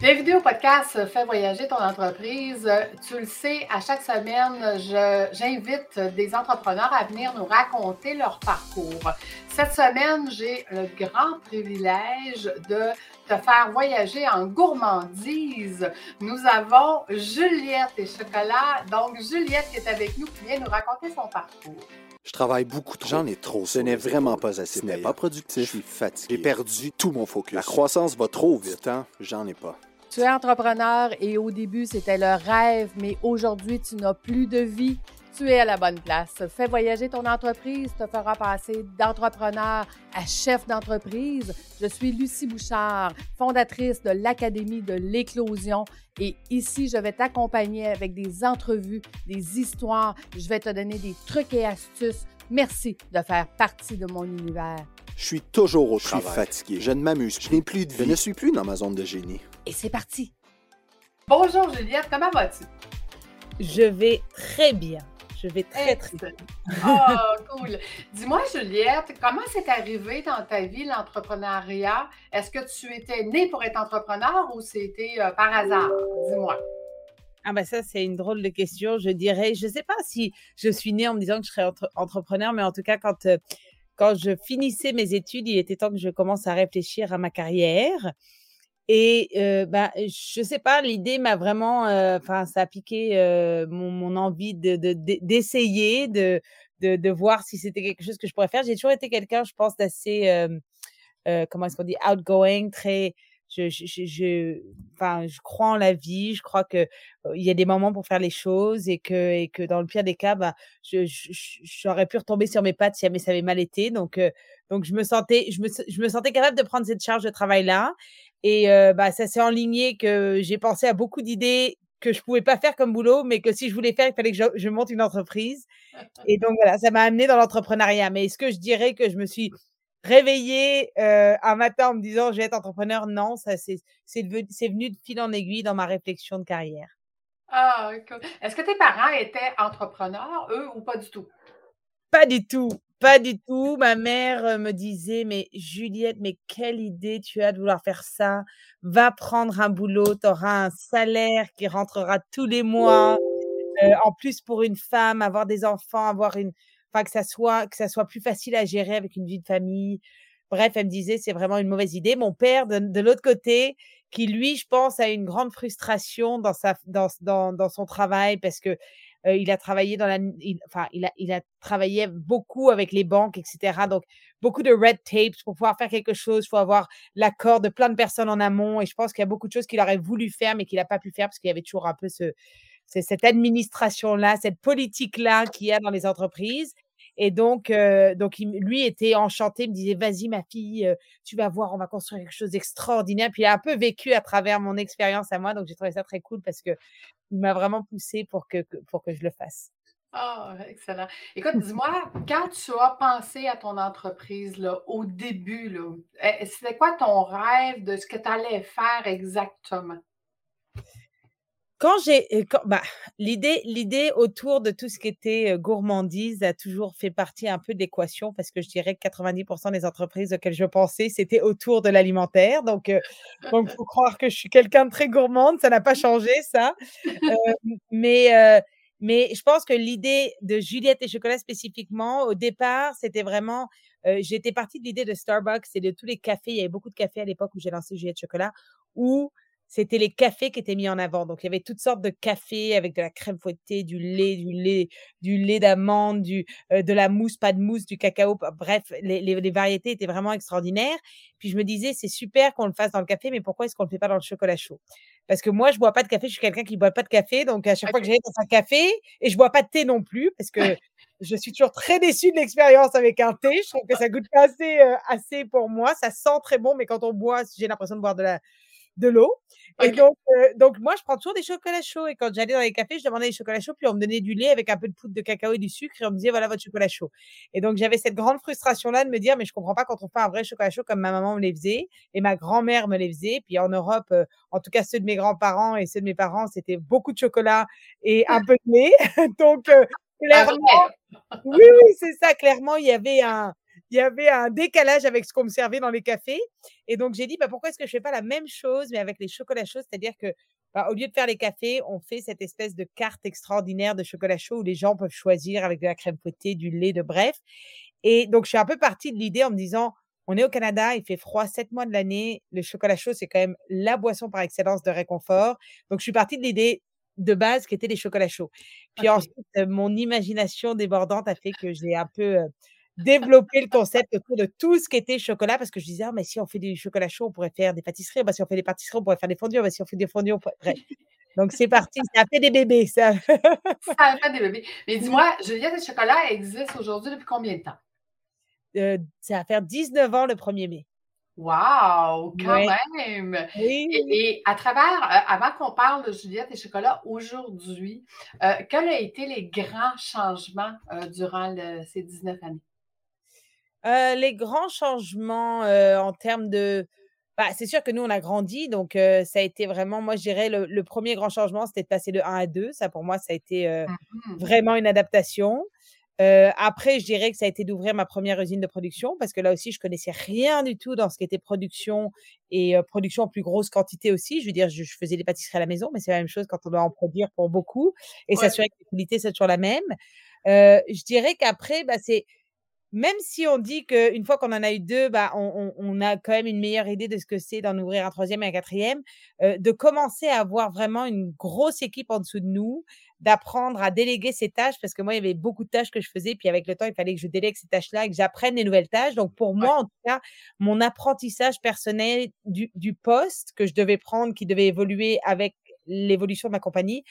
Bienvenue au podcast Fais voyager ton entreprise. Tu le sais, à chaque semaine, j'invite des entrepreneurs à venir nous raconter leur parcours. Cette semaine, j'ai le grand privilège de te faire voyager en gourmandise. Nous avons Juliette et Chocolat. Donc, Juliette qui est avec nous, qui vient nous raconter son parcours. Je travaille beaucoup trop. J'en ai trop. Ce n'est vraiment pas assez. Ce n'est pas productif. Je suis fatigué. J'ai perdu tout mon focus. La croissance va trop vite. J'en ai pas. Tu es entrepreneur et au début, c'était le rêve, mais aujourd'hui, tu n'as plus de vie. Tu es à la bonne place. Fais voyager ton entreprise, te fera passer d'entrepreneur à chef d'entreprise. Je suis Lucie Bouchard, fondatrice de l'Académie de l'éclosion et ici, je vais t'accompagner avec des entrevues, des histoires. Je vais te donner des trucs et astuces. Merci de faire partie de mon univers. Je suis toujours au travail. Je suis fatigué. Je ne m'amuse. Je n'ai plus de vie. Je ne suis plus dans ma zone de génie. Et c'est parti. Bonjour Juliette, comment vas-tu? Je vais très bien. Je vais très, très bien. Oh, cool. Dis-moi, Juliette, comment c'est arrivé dans ta vie l'entrepreneuriat? Est-ce que tu étais née pour être entrepreneur ou c'était euh, par hasard? Dis-moi. Ah ben ça, c'est une drôle de question. Je dirais, je ne sais pas si je suis née en me disant que je serais entrepreneur, mais en tout cas, quand euh, quand je finissais mes études, il était temps que je commence à réfléchir à ma carrière. Et euh, bah, je sais pas, l'idée m'a vraiment, enfin, ça a piqué mon, mon, envie de, d'essayer, de, de, de, voir si c'était quelque chose que je pourrais faire. J'ai toujours été quelqu'un, je pense, d'assez, euh, comment est-ce qu'on dit, outgoing, très, je, je, je, enfin, je crois en la vie. Je crois que il y a des moments pour faire les choses et que, et que dans le pire des cas, bah, je, j'aurais pu retomber sur mes pattes si jamais ça avait mal été. Donc, donc je me sentais, je me, je me sentais capable de prendre cette charge de travail là. Et bah, ça s'est enligné que j'ai pensé à beaucoup d'idées que je pouvais pas faire comme boulot, mais que si je voulais faire, il fallait que je, je monte une entreprise. Et donc voilà, ça m'a amené dans l'entrepreneuriat. Mais est-ce que je dirais que je me suis réveiller euh, un matin en me disant je vais être entrepreneur, non, ça c'est venu de fil en aiguille dans ma réflexion de carrière. Ah, cool. Est-ce que tes parents étaient entrepreneurs, eux, ou pas du tout? Pas du tout, pas du tout. Ma mère euh, me disait, mais Juliette, mais quelle idée tu as de vouloir faire ça? Va prendre un boulot, tu auras un salaire qui rentrera tous les mois. Euh, en plus, pour une femme, avoir des enfants, avoir une, enfin que ça soit que ça soit plus facile à gérer avec une vie de famille. Bref, elle me disait c'est vraiment une mauvaise idée. Mon père de, l'autre côté, qui lui, je pense, a une grande frustration dans sa dans dans, dans son travail parce que euh, il a travaillé dans la, enfin, il a, il a travaillé beaucoup avec les banques, etc. Donc, beaucoup de red tapes pour pouvoir faire quelque chose. Il faut avoir l'accord de plein de personnes en amont. Et je pense qu'il y a beaucoup de choses qu'il aurait voulu faire, mais qu'il n'a pas pu faire parce qu'il y avait toujours un peu ce, c'est cette administration-là, cette politique-là qu'il y a dans les entreprises. Et donc, euh, donc lui était enchanté, me disait vas-y ma fille, euh, tu vas voir, on va construire quelque chose d'extraordinaire. Puis il a un peu vécu à travers mon expérience à moi, donc j'ai trouvé ça très cool parce que il m'a vraiment poussé pour que, je le fasse. Ah, excellent. Écoute, dis-moi, quand tu as pensé à ton entreprise là, au début, eh, c'était quoi ton rêve de ce que tu allais faire exactement? Quand j'ai, bah, l'idée, l'idée autour de tout ce qui était gourmandise a toujours fait partie un peu de l'équation parce que je dirais que 90% des entreprises auxquelles je pensais, c'était autour de l'alimentaire. Donc, donc, faut croire que je suis quelqu'un de très gourmande. Ça n'a pas changé, ça. mais, mais je pense que l'idée de Juliette et chocolat spécifiquement, au départ, c'était vraiment, j'étais partie de l'idée de Starbucks et de tous les cafés. Il y avait beaucoup de cafés à l'époque où j'ai lancé Juliette Chocolat où c'était les cafés qui étaient mis en avant. Donc, il y avait toutes sortes de cafés avec de la crème fouettée, du lait, du lait, du lait d'amande, du, euh, de la mousse, pas de mousse, du cacao. Bref, les, les, variétés étaient vraiment extraordinaires. Puis, je me disais, c'est super qu'on le fasse dans le café, mais pourquoi est-ce qu'on le fait pas dans le chocolat chaud? Parce que moi, je bois pas de café. Je suis quelqu'un qui boit pas de café. Donc, à chaque fois que j'allais dans un café, et je bois pas de thé non plus, parce que je suis toujours très déçue de l'expérience avec un thé. Je trouve que ça goûte pas assez, euh, assez pour moi. Ça sent très bon, mais quand on boit, j'ai l'impression de boire de la, de l'eau. Et donc, euh, donc, moi, je prends toujours des chocolats chauds. Et quand j'allais dans les cafés, je demandais des chocolats chauds, puis on me donnait du lait avec un peu de poudre de cacao et du sucre, et on me disait, voilà votre chocolat chaud. Et donc, j'avais cette grande frustration-là de me dire, mais je comprends pas quand on fait un vrai chocolat chaud comme ma maman me les faisait, et ma grand-mère me les faisait. Puis en Europe, euh, en tout cas, ceux de mes grands-parents et ceux de mes parents, c'était beaucoup de chocolat et un peu de lait. donc, euh, clairement, oui, oui, c'est ça. Clairement, il y avait un, il y avait un décalage avec ce qu'on me servait dans les cafés. Et donc, j'ai dit, bah, pourquoi est-ce que je fais pas la même chose, mais avec les chocolats chauds? C'est-à-dire que, bah, au lieu de faire les cafés, on fait cette espèce de carte extraordinaire de chocolat chaud où les gens peuvent choisir avec de la crème fouettée, du lait, de bref. Et donc, je suis un peu partie de l'idée en me disant, on est au Canada, il fait froid sept mois de l'année. Le chocolat chaud, c'est quand même la boisson par excellence de réconfort. Donc, je suis partie de l'idée de base qui était les chocolats chauds. Puis ensuite, mon imagination débordante a fait que j'ai un peu développé le concept autour de tout ce qui était chocolat parce que je disais, «Ah, mais si on fait du chocolat chaud, on pourrait faire des pâtisseries. Bah, si on fait des pâtisseries, on pourrait faire des fondues. Bah, si on fait des fondues, on pourrait... Bref. Donc, c'est parti. Ça a fait des bébés, ça. ça a fait des bébés. Mais dis-moi, Juliette et Chocolat existe aujourd'hui depuis combien de temps? ça va faire 19 ans le 1er mai. Wow, quand même! Et, à travers, avant qu'on parle de Juliette et Chocolat aujourd'hui, quels ont été les grands changements durant ces 19 années? Les grands changements en termes de. Bah, c'est sûr que nous, on a grandi, donc ça a été vraiment, moi, je dirais, le, premier grand changement, c'était de passer de 1 à 2. Ça, pour moi, ça a été mmh vraiment une adaptation après, je dirais que ça a été d'ouvrir ma première usine de production parce que là aussi, je connaissais rien du tout dans ce qui était production et production en plus grosse quantité aussi. Je veux dire, je, faisais des pâtisseries à la maison, mais c'est la même chose quand on doit en produire pour beaucoup et s'assurer que la qualité c'est toujours la même. je dirais qu'après, bah, c'est même si on dit qu'une fois qu'on en a eu deux, bah, on, on, a quand même une meilleure idée de ce que c'est d'en ouvrir un troisième et un quatrième, de commencer à avoir vraiment une grosse équipe en dessous de nous, d'apprendre à déléguer ces tâches parce que moi, il y avait beaucoup de tâches que je faisais. Puis avec le temps, il fallait que je délègue ces tâches-là et que j'apprenne les nouvelles tâches. Donc pour moi, en tout cas, mon apprentissage personnel du, du poste que je devais prendre, qui devait évoluer avec l'évolution de ma compagnie,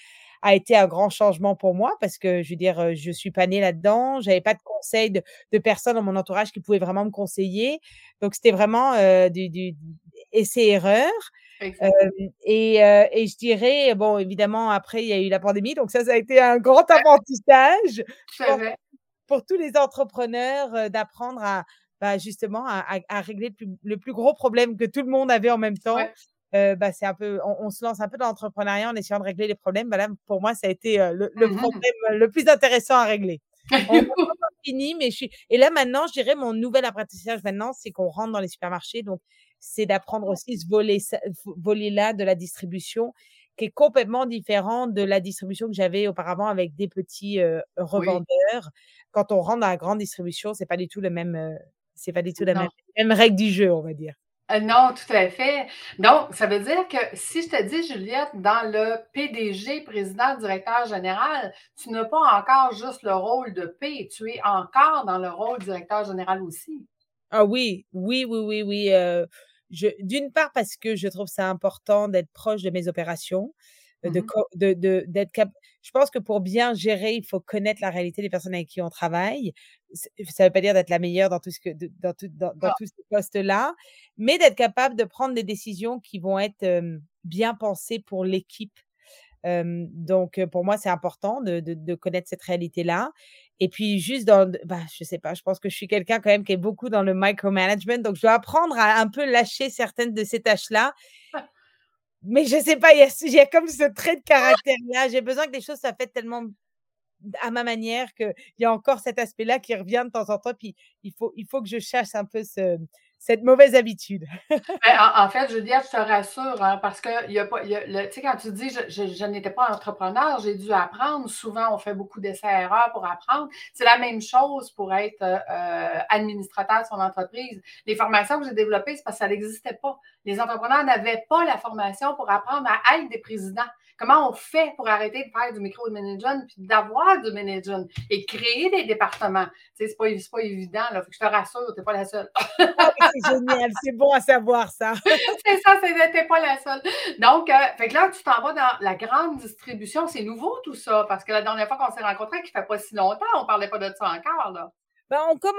a été un grand changement pour moi parce que je veux dire, je suis pas née là-dedans, j'avais pas de conseils de, de, personnes dans mon entourage qui pouvaient vraiment me conseiller. Donc c'était vraiment euh, du, du essai-erreur. et, et, je dirais, bon, évidemment, après, il y a eu la pandémie, donc ça, ça a été un grand apprentissage pour, pour, tous les entrepreneurs d'apprendre à, bah, justement, à, à, régler le plus, gros problème que tout le monde avait en même temps. Bah, c'est un peu, on, se lance un peu dans l'entrepreneuriat en essayant de régler les problèmes. Bah, là, pour moi, ça a été le, le mmh problème le plus intéressant à régler. on fini, mais je suis. Et là, maintenant, je dirais mon nouvel apprentissage maintenant, c'est qu'on rentre dans les supermarchés. Donc, c'est d'apprendre aussi ce volet-là de la distribution qui est complètement différent de la distribution que j'avais auparavant avec des petits revendeurs. Quand on rentre dans la grande distribution, c'est pas du tout le même, c'est pas du tout la même, même, règle du jeu, on va dire. Non, tout à fait. Donc, ça veut dire que si je te dis, Juliette, dans le PDG, président, directeur général, tu n'as pas encore juste le rôle de P, tu es encore dans le rôle directeur général aussi. Ah oui, oui, oui, oui, oui. je, d'une part parce que je trouve ça important d'être proche de mes opérations, mmh de, de, d'être cap. Je pense que pour bien gérer, il faut connaître la réalité des personnes avec qui on travaille. Ça ne veut pas dire d'être la meilleure dans tout ce que, dans, tout, dans, dans tous ces postes-là, mais d'être capable de prendre des décisions qui vont être bien pensées pour l'équipe. donc, pour moi, c'est important de, de, de connaître cette réalité-là. Et puis juste dans, bah, je sais pas, je pense que je suis quelqu'un quand même qui est beaucoup dans le micromanagement, donc je dois apprendre à un peu lâcher certaines de ces tâches-là. Mais je sais pas, il y, a, comme ce trait de caractère-là. J'ai besoin que les choses soient faites tellement à ma manière qu'il y a encore cet aspect-là qui revient de temps en temps. Puis il faut, il faut que je chasse un peu ce, cette mauvaise habitude. Ben, en, fait, je veux dire, je te rassure, hein, parce que y a quand tu dis je, n'étais pas entrepreneur, j'ai dû apprendre. Souvent, on fait beaucoup d'essais-erreurs pour apprendre. C'est la même chose pour être euh, administrateur de son entreprise. Les formations que j'ai développées, c'est parce que ça n'existait pas. Les entrepreneurs n'avaient pas la formation pour apprendre à être des présidents. Comment on fait pour arrêter de faire du micro-management puis d'avoir du management et créer des départements? Tu sais, c'est pas, pas évident, là. Faut que je te rassure, tu n'es pas la seule. Ah, c'est génial, c'est bon à savoir ça. c'est ça, n'es pas la seule. Donc, euh, fait que là, tu t'en vas dans la grande distribution. C'est nouveau tout ça, parce que la dernière fois qu'on s'est rencontrés, qui ne fait pas si longtemps, on ne parlait pas de ça encore, là. Ben, on, comme,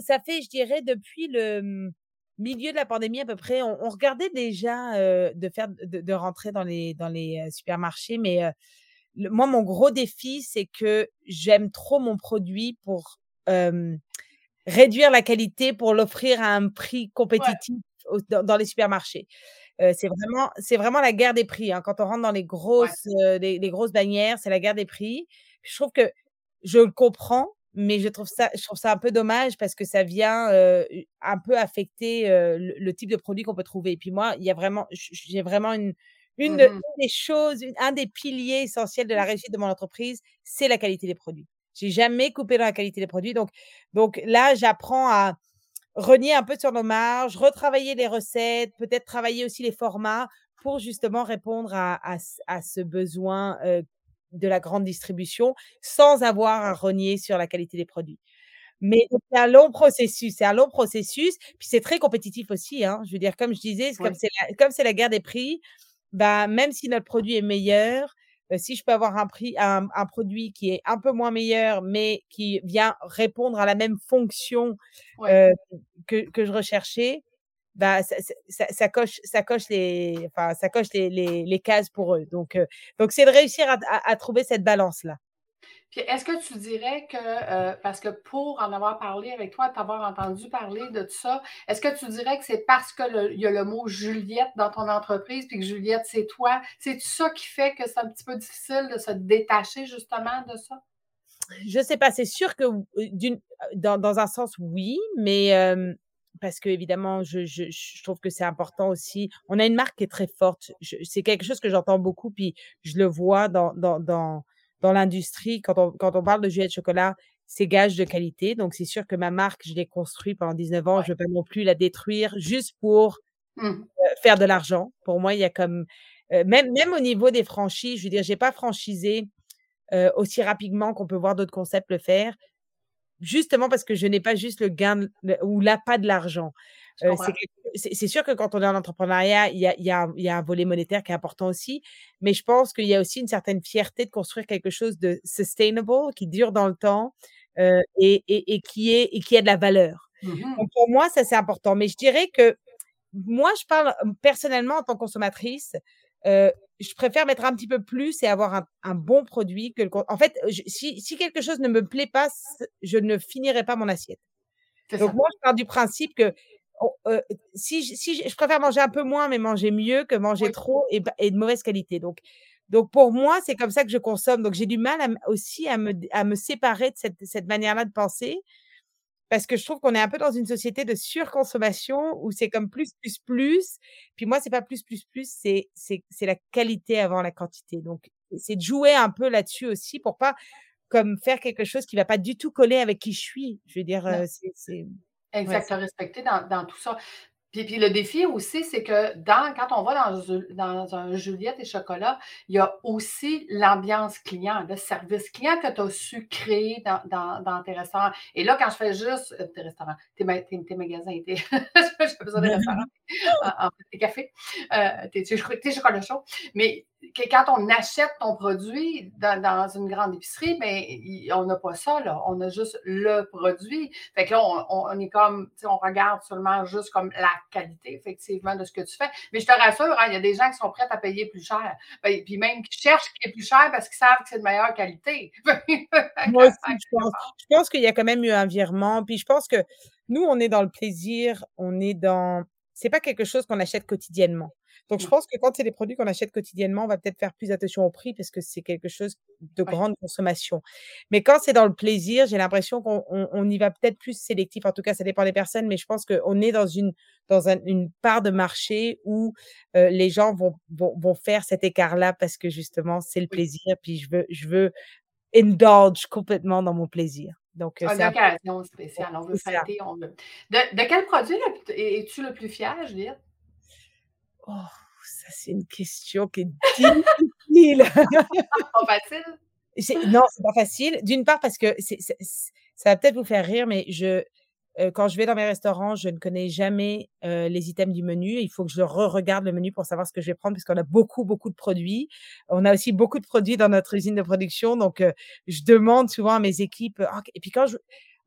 ça fait, je dirais, depuis le milieu de la pandémie à peu près, on, regardait déjà de faire de, rentrer dans les dans les supermarchés, mais moi mon gros défi c'est que j'aime trop mon produit pour réduire la qualité pour l'offrir à un prix compétitif dans, les supermarchés. c'est vraiment c'est vraiment la guerre des prix. Hein. Quand on rentre dans les grosses les, grosses bannières, c'est la guerre des prix. Je trouve que je le comprends, mais je trouve ça, je trouve ça un peu dommage parce que ça vient un peu affecter le, type de produit qu'on peut trouver. Et puis moi, il y a vraiment, j'ai vraiment une, une, Mmh des choses, un des piliers essentiels de la réussite de mon entreprise, c'est la qualité des produits. J'ai jamais coupé dans la qualité des produits. Donc, donc là, j'apprends à renier un peu sur nos marges, retravailler les recettes, peut-être travailler aussi les formats pour justement répondre à, à, ce besoin de la grande distribution sans avoir à renier sur la qualité des produits. Mais c'est un long processus, c'est un long processus, puis c'est très compétitif aussi. Hein. Je veux dire, comme je disais, comme c'est la, comme c'est la guerre des prix, bah, même si notre produit est meilleur, si je peux avoir un prix, un, un, produit qui est un peu moins meilleur, mais qui vient répondre à la même fonction euh, que, que je recherchais, bah, ça, ça, ça, coche, ça coche les, enfin, ça coche les, les, les cases pour eux. Donc, donc c'est de réussir à, à, à trouver cette balance là. Puis est-ce que tu dirais que, euh, parce que pour en avoir parlé avec toi, t'avoir entendu parler de tout ça, est-ce que tu dirais que c'est parce qu'il y a le mot Juliette dans ton entreprise, puis que Juliette, c'est toi? C'est ça qui fait que c'est un petit peu difficile de se détacher justement de ça? Je sais pas, c'est sûr que d'une, dans, dans, un sens, oui, mais euh, parce que évidemment, je, je, je trouve que c'est important aussi. On a une marque qui est très forte. C'est quelque chose que j'entends beaucoup, puis je le vois dans, dans, dans dans l'industrie, quand on, quand on parle de Juliette Chocolat, c'est gage de qualité. Donc, c'est sûr que ma marque, je l'ai construite pendant 19 ans. Je ne veux pas non plus la détruire juste pour mmh. faire de l'argent. Pour moi, il y a comme... même, même au niveau des franchises, je veux dire, j'ai pas franchisé aussi rapidement qu'on peut voir d'autres concepts le faire, justement parce que je n'ai pas juste le gain ou l'appât de l'argent. Euh, c'est sûr que quand on est en entrepreneuriat, il y a, y, a, y a, un volet monétaire qui est important aussi, mais je pense qu'il y a aussi une certaine fierté de construire quelque chose de sustainable, qui dure dans le temps euh, et, et, et, qui est, et qui a de la valeur. Mmh Donc pour moi, ça c'est important. Mais je dirais que moi, je parle personnellement en tant que consommatrice, euh, je préfère mettre un petit peu plus et avoir un, un bon produit que le. En fait, je, si, si quelque chose ne me plaît pas, je ne finirai pas mon assiette. Donc ça. moi, je pars du principe que euh, si, si je préfère manger un peu moins, mais manger mieux que manger oui. trop et, et, de mauvaise qualité. Donc, donc pour moi, c'est comme ça que je consomme. Donc j'ai du mal à, aussi à me, à me séparer de cette, cette manière-là de penser parce que je trouve qu'on est un peu dans une société de surconsommation où c'est comme plus, plus, plus. Puis moi, c'est pas plus, plus, plus, c'est, c'est, c'est la qualité avant la quantité. Donc, c'est de jouer un peu là-dessus aussi pour pas comme faire quelque chose qui va pas du tout coller avec qui je suis. Je veux dire, euh, c'est, Exact, ouais, respecter dans, dans, tout ça. Puis, puis, le défi aussi, c'est que dans, quand on va dans, dans, un Juliette et chocolat, il y a aussi l'ambiance client, le service client que tu as su créer dans, dans, dans, tes restaurants. Et là, quand je fais juste euh, tes restaurants, tes, tes, tes magasins, tes, j'ai besoin de restaurants, en, en, tes cafés, euh, tes, tes, chocolats chauds, mais que quand on achète ton produit dans, dans une grande épicerie, ben, on n'a pas ça, là. On a juste le produit. Fait que là, on, on est comme, on regarde seulement juste comme la qualité, effectivement, de ce que tu fais. Mais je te rassure, hein, il y a des gens qui sont prêts à payer plus cher. Ben, puis même qui cherchent qui est plus cher parce qu'ils savent que c'est de meilleure qualité. Moi aussi, je pense, je pense qu'il y a quand même eu un virement. Puis je pense que nous, on est dans le plaisir, on est dans. C'est pas quelque chose qu'on achète quotidiennement. Donc, je pense que quand c'est des produits qu'on achète quotidiennement, on va peut-être faire plus attention au prix parce que c'est quelque chose de grande consommation. Mais quand c'est dans le plaisir, j'ai l'impression qu'on on, on y va peut-être plus sélectif. En tout cas, ça dépend des personnes, mais je pense qu'on est dans une dans un, une part de marché où euh, les gens vont, vont vont faire cet écart-là parce que justement, c'est le plaisir. Puis je veux je veux indulge complètement dans mon plaisir. Donc, une occasion spéciale. On veut fêter. On veut... De, de quel produit es-tu le plus fier, Juliette? Oh, ça, c'est une question qui est difficile. pas facile? Non, c'est pas facile. D'une part, parce que ça va peut-être vous faire rire, mais je, euh, quand je vais dans mes restaurants, je ne connais jamais euh, les items du menu. Il faut que je re-regarde le menu pour savoir ce que je vais prendre, parce qu'on a beaucoup, beaucoup de produits. On a aussi beaucoup de produits dans notre usine de production. Donc, euh, je demande souvent à mes équipes. Oh, et puis, quand je,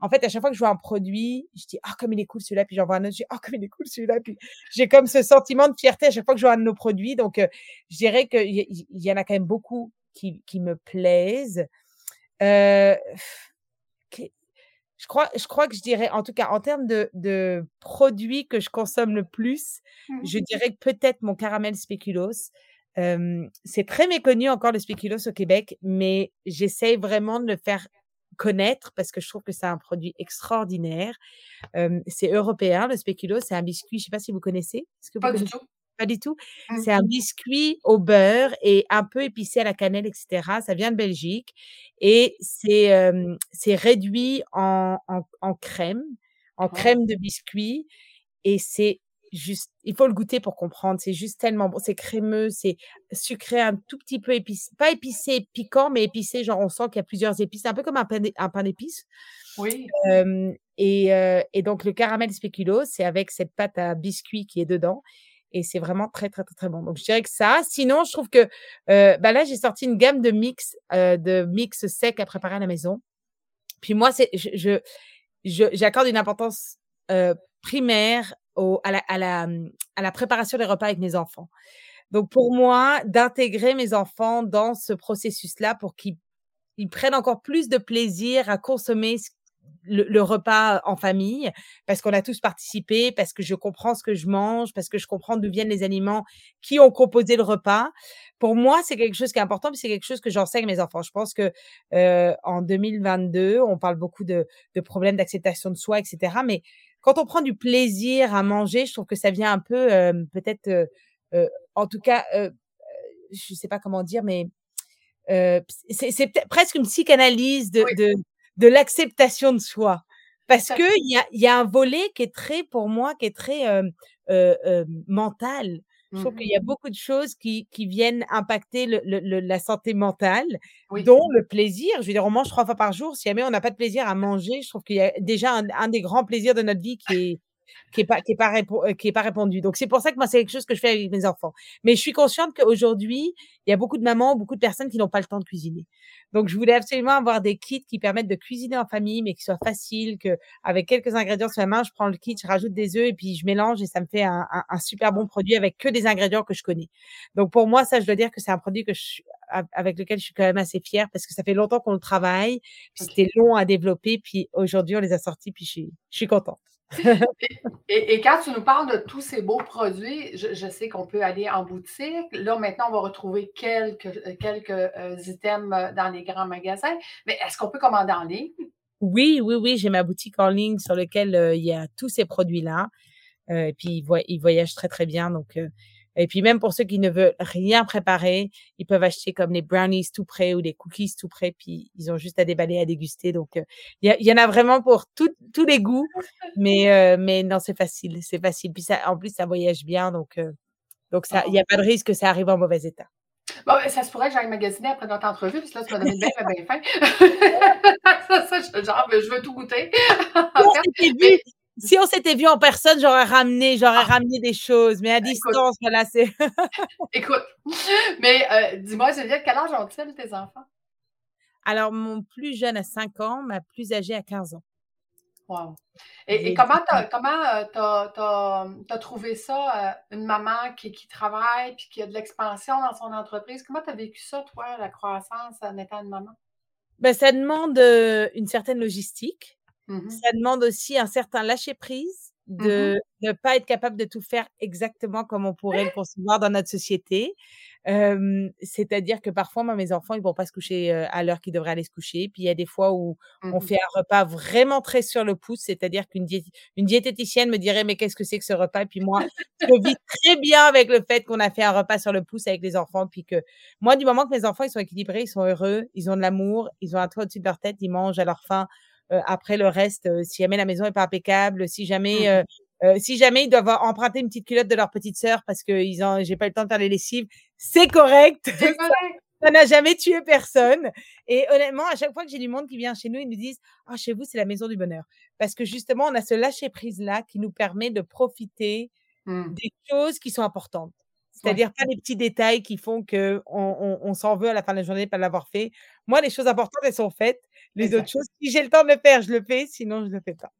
en fait, à chaque fois que je vois un produit, je dis, ah, comme il est cool celui-là, puis j'en vois un autre, je dis, ah, comme il est cool celui-là, puis j'ai comme ce sentiment de fierté à chaque fois que je vois un de nos produits. Donc, euh, je dirais qu'il y, y, en a quand même beaucoup qui, qui me plaisent. Euh, je crois, je crois que je dirais, en tout cas, en termes de, de produits que je consomme le plus, mmh. je dirais peut-être mon caramel spéculoos. Euh, c'est très méconnu encore le spéculoos au Québec, mais j'essaie vraiment de le faire connaître parce que je trouve que c'est un produit extraordinaire. c'est européen, le spéculo. C'est un biscuit. Je ne sais pas si vous connaissez. Que pas du tout. Pas du tout. Mmh. C'est un biscuit au beurre et un peu épicé à la cannelle, etc. Ça vient de Belgique et c'est c'est réduit en, en, crème, en crème de biscuit et c'est juste, il faut le goûter pour comprendre. C'est juste tellement bon. C'est crémeux, c'est sucré, un tout petit peu épicé. Pas épicé, piquant, mais épicé. Genre, on sent qu'il y a plusieurs épices. Un peu comme un pain, un pain d'épices. Oui. et, et, donc, le caramel spéculo, c'est avec cette pâte à biscuit qui est dedans. Et c'est vraiment très, très, très, très bon. Donc, je dirais que ça. Sinon, je trouve que bah là, j'ai sorti une gamme de mix, de mix sec à préparer à la maison. Puis moi, c'est, je, j'accorde une importance primaire à, la, à, la, à la préparation des repas avec mes enfants. Donc, pour moi, d'intégrer mes enfants dans ce processus-là pour qu'ils prennent encore plus de plaisir à consommer le, repas en famille, parce qu'on a tous participé, parce que je comprends ce que je mange, parce que je comprends d'où viennent les aliments qui ont composé le repas. Pour moi, c'est quelque chose qui est important, mais c'est quelque chose que j'enseigne à mes enfants. Je pense que euh, en 2022, on parle beaucoup de, de problèmes d'acceptation de soi, etc. Mais quand on prend du plaisir à manger, je trouve que ça vient un peu, peut-être, en tout cas, je ne sais pas comment dire, mais c'est presque une psychanalyse de, de, de l'acceptation de soi. Parce qu'il y a, y a un volet qui est très, pour moi, qui est très mental. Je trouve qu'il y a mmh beaucoup de choses qui, qui viennent impacter le, le, la santé mentale, dont le plaisir. Je veux dire, on mange trois fois par jour. Si jamais on n'a pas de plaisir à manger, je trouve qu'il y a déjà un, un, des grands plaisirs de notre vie qui est, qui n'est pas, qui est pas, euh, qui est pas répondu. Donc, c'est pour ça que moi, c'est quelque chose que je fais avec mes enfants. Mais je suis consciente qu'aujourd'hui, il y a beaucoup de mamans, beaucoup de personnes qui n'ont pas le temps de cuisiner. Donc, je voulais absolument avoir des kits qui permettent de cuisiner en famille, mais qui soient faciles, que avec quelques ingrédients sur la main, je prends le kit, je rajoute des œufs et puis je mélange et ça me fait un, un, super bon produit avec que des ingrédients que je connais. Donc, pour moi, ça, je dois dire que c'est un produit que je, avec lequel je suis quand même assez fière parce que ça fait longtemps qu'on le travaille. C'était long à développer, puis aujourd'hui, on les a sortis, puis je suis, je suis contente et, quand tu nous parles de tous ces beaux produits, je, sais qu'on peut aller en boutique. Là, maintenant, on va retrouver quelques, quelques euh, items euh, dans les grands magasins. Mais est-ce qu'on peut commander en ligne? Oui, oui, oui. J'ai ma boutique en ligne sur laquelle euh, il y a tous ces produits-là. et puis, ils, voyagent très, très bien. Donc, et puis même pour ceux qui ne veulent rien préparer, ils peuvent acheter comme les brownies tout prêts ou des cookies tout prêts, puis ils ont juste à déballer, à déguster. Donc euh, il y, y, en a vraiment pour tous les goûts, mais euh, mais non c'est facile, c'est facile. Puis ça, en plus ça voyage bien, donc euh, donc ça, il n'y a pas de risque que ça arrive en mauvais état. Bon, ben, ça se pourrait que j'aille magasiner après notre entrevue, parce que là, tu m'as donné bien, bien faim. ça, ça, genre, je veux tout goûter. Si on s'était vu en personne, j'aurais ramené, j'aurais ah. ramené des choses, mais à distance, voilà, c'est. Écoute, mais euh, dis-moi, Juliette, quel âge ont-ils tes enfants? Alors, mon plus jeune a 5 ans, ma plus âgée a 15 ans. Wow. Et, comment tu as, euh, trouvé ça, euh, une maman qui, qui, travaille puis qui a de l'expansion dans son entreprise? Comment tu as vécu ça, toi, la croissance en étant une maman? Ben, ça demande une certaine logistique. Mmh ça demande aussi un certain lâcher-prise mmh de ne pas être capable de tout faire exactement comme on pourrait le concevoir dans notre société. C'est-à-dire que parfois, moi, mes enfants, ils vont pas se coucher à l'heure qu'ils devraient aller se coucher. Puis il y a des fois où on mmh fait un repas vraiment très sur le pouce, c'est-à-dire qu'une une diététicienne me dirait mais qu'est-ce que c'est que ce repas? Puis moi, je vis très bien avec le fait qu'on a fait un repas sur le pouce avec les enfants. Puis que moi, du moment que mes enfants ils sont équilibrés, ils sont heureux, ils ont de l'amour, ils ont un toit au-dessus de leur tête, ils mangent à leur faim après le reste, euh, si jamais la maison est pas impeccable, si jamais mmh. euh, si jamais ils doivent emprunter une petite culotte de leur petite sœur parce que ils ont, j'ai pas le temps de faire les lessives, c'est correct. ça n'a jamais tué personne. Et honnêtement, à chaque fois que j'ai du monde qui vient chez nous, ils nous disent Ah, chez vous, c'est la maison du bonheur. Parce que justement, on a ce lâcher-prise-là qui nous permet de profiter mmh. des choses qui sont importantes. C'est-à-dire pas les petits détails qui font qu'on on, on, s'en veut à la fin de la journée de pas l'avoir fait. Moi, les choses importantes, elles sont faites. Les autres choses, si j'ai le temps de le faire, je le fais. Sinon, je ne le fais pas.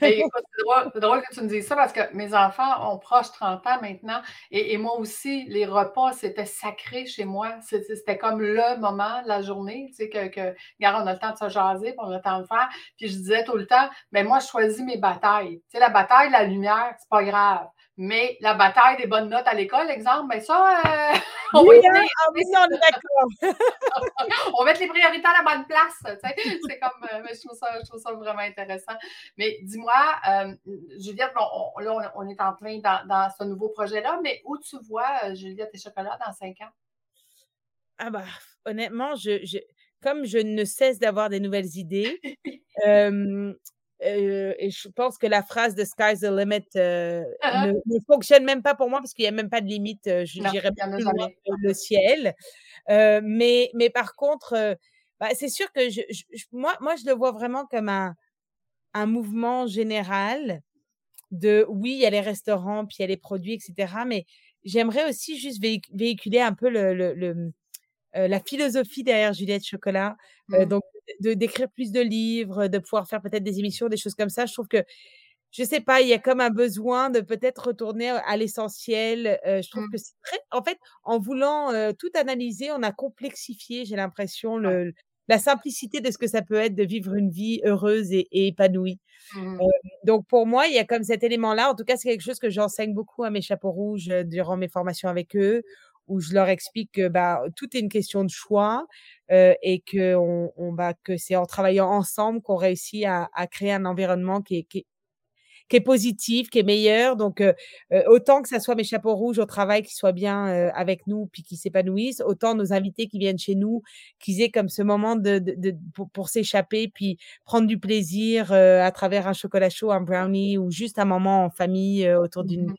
c'est drôle, que tu me dises ça parce que mes enfants ont proche 30 ans maintenant et, moi aussi, les repas, c'était sacré chez moi. C'était comme le moment de la journée, tu sais, que, que regarde, on a le temps de se jaser, on a le temps de faire. Puis je disais tout le temps, mais ben, moi, je choisis mes batailles. Tu sais, la bataille, la lumière, c'est pas grave. Mais la bataille des bonnes notes à l'école, exemple, mais ben ça, euh, on, va hein? ah on va mettre les priorités à la bonne place. C'est comme, euh, je, trouve ça, je trouve ça vraiment intéressant. Mais dis-moi, euh, Juliette, on, là, on, est en plein dans, ce nouveau projet-là, mais où tu vois Juliette et Chocolat dans cinq ans? Ah bah, honnêtement, je, je, comme je ne cesse d'avoir des nouvelles idées, et je pense que la phrase de Sky's the limit ah ne, ne, fonctionne même pas pour moi parce qu'il n'y a même pas de limite. je dirais plus loin le ciel. mais, mais par contre, bah, c'est sûr que je, moi, moi, je le vois vraiment comme un, un mouvement général de oui, il y a les restaurants, puis il y a les produits, etc. Mais j'aimerais aussi juste véhiculer un peu le, le, la philosophie derrière Juliette Chocolat. Mmh. donc, de d'écrire plus de livres, de pouvoir faire peut-être des émissions, des choses comme ça. Je trouve que, je sais pas, il y a comme un besoin de peut-être retourner à l'essentiel. je trouve mmh. que c'est très, en fait, en voulant tout analyser, on a complexifié, j'ai l'impression, le, la simplicité de ce que ça peut être de vivre une vie heureuse et, épanouie. Mmh. donc pour moi, il y a comme cet élément-là. En tout cas, c'est quelque chose que j'enseigne beaucoup à mes chapeaux rouges durant mes formations avec eux, où je leur explique que bah, tout est une question de choix et que, on, on bah, que c'est en travaillant ensemble qu'on réussit à, à, créer un environnement qui est, qui, qui est positif, qui est meilleur. Donc, autant que ça soit mes chapeaux rouges au travail qui soient bien avec nous puis qui s'épanouissent, autant nos invités qui viennent chez nous, qu'ils aient comme ce moment de, de, de pour, s'échapper puis prendre du plaisir à travers un chocolat chaud, un brownie ou juste un moment en famille autour d'une mmh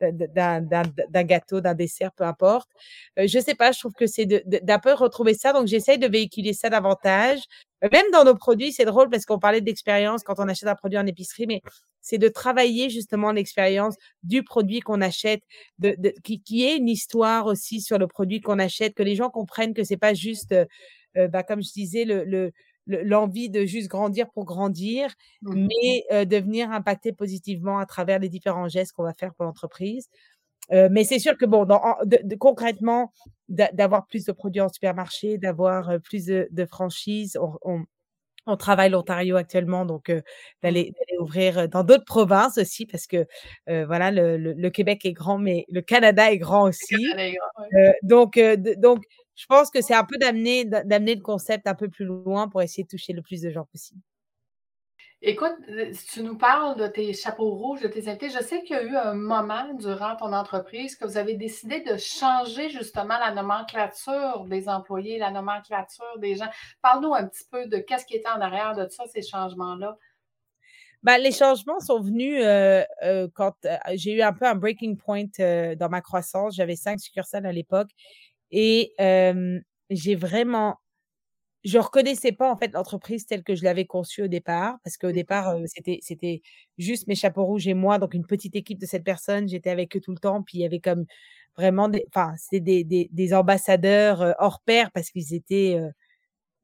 d'un gâteau, d'un dessert, peu importe. Euh, je sais pas, je trouve que c'est d'un peu retrouver ça. Donc, j'essaye de véhiculer ça davantage. Euh, même dans nos produits, c'est drôle parce qu'on parlait d'expérience quand on achète un produit en épicerie, mais c'est de travailler justement l'expérience du produit qu'on achète, de, de, qui, qui est une histoire aussi sur le produit qu'on achète, que les gens comprennent que c'est pas juste, euh, bah, comme je disais, le, le l'envie de juste grandir pour grandir, mmh. mais de venir impacter positivement à travers les différents gestes qu'on va faire pour l'entreprise. mais c'est sûr que bon, dans, de, concrètement, d'avoir plus de produits en supermarché, d'avoir plus de, franchises, on, on, travaille l'Ontario actuellement, donc mmh. d'aller ouvrir dans d'autres provinces aussi, parce que voilà, le, le, Québec est grand, mais le Canada est grand aussi. donc, donc je pense que c'est un peu d'amener d'amener le concept un peu plus loin pour essayer de toucher le plus de gens possible. Écoute, euh, tu nous parles de tes chapeaux rouges, de tes invités. Je sais qu'il y a eu un moment durant ton entreprise que vous avez décidé de changer justement la nomenclature des employés, la nomenclature des gens. Parle-nous un petit peu de qu'est-ce qui était en arrière de ça, ces changements-là. Ben, les changements sont venus euh, euh, quand j'ai eu un peu un breaking point dans ma croissance. J'avais cinq succursales à l'époque et j'ai vraiment je reconnaissais pas en fait l'entreprise telle que je l'avais conçue au départ parce qu'au mmh. départ c'était c'était juste mes chapeaux rouges et moi donc une petite équipe de cette personne j'étais avec eux tout le temps puis il y avait comme vraiment des enfin c'était des, des, des, ambassadeurs hors pair parce qu'ils étaient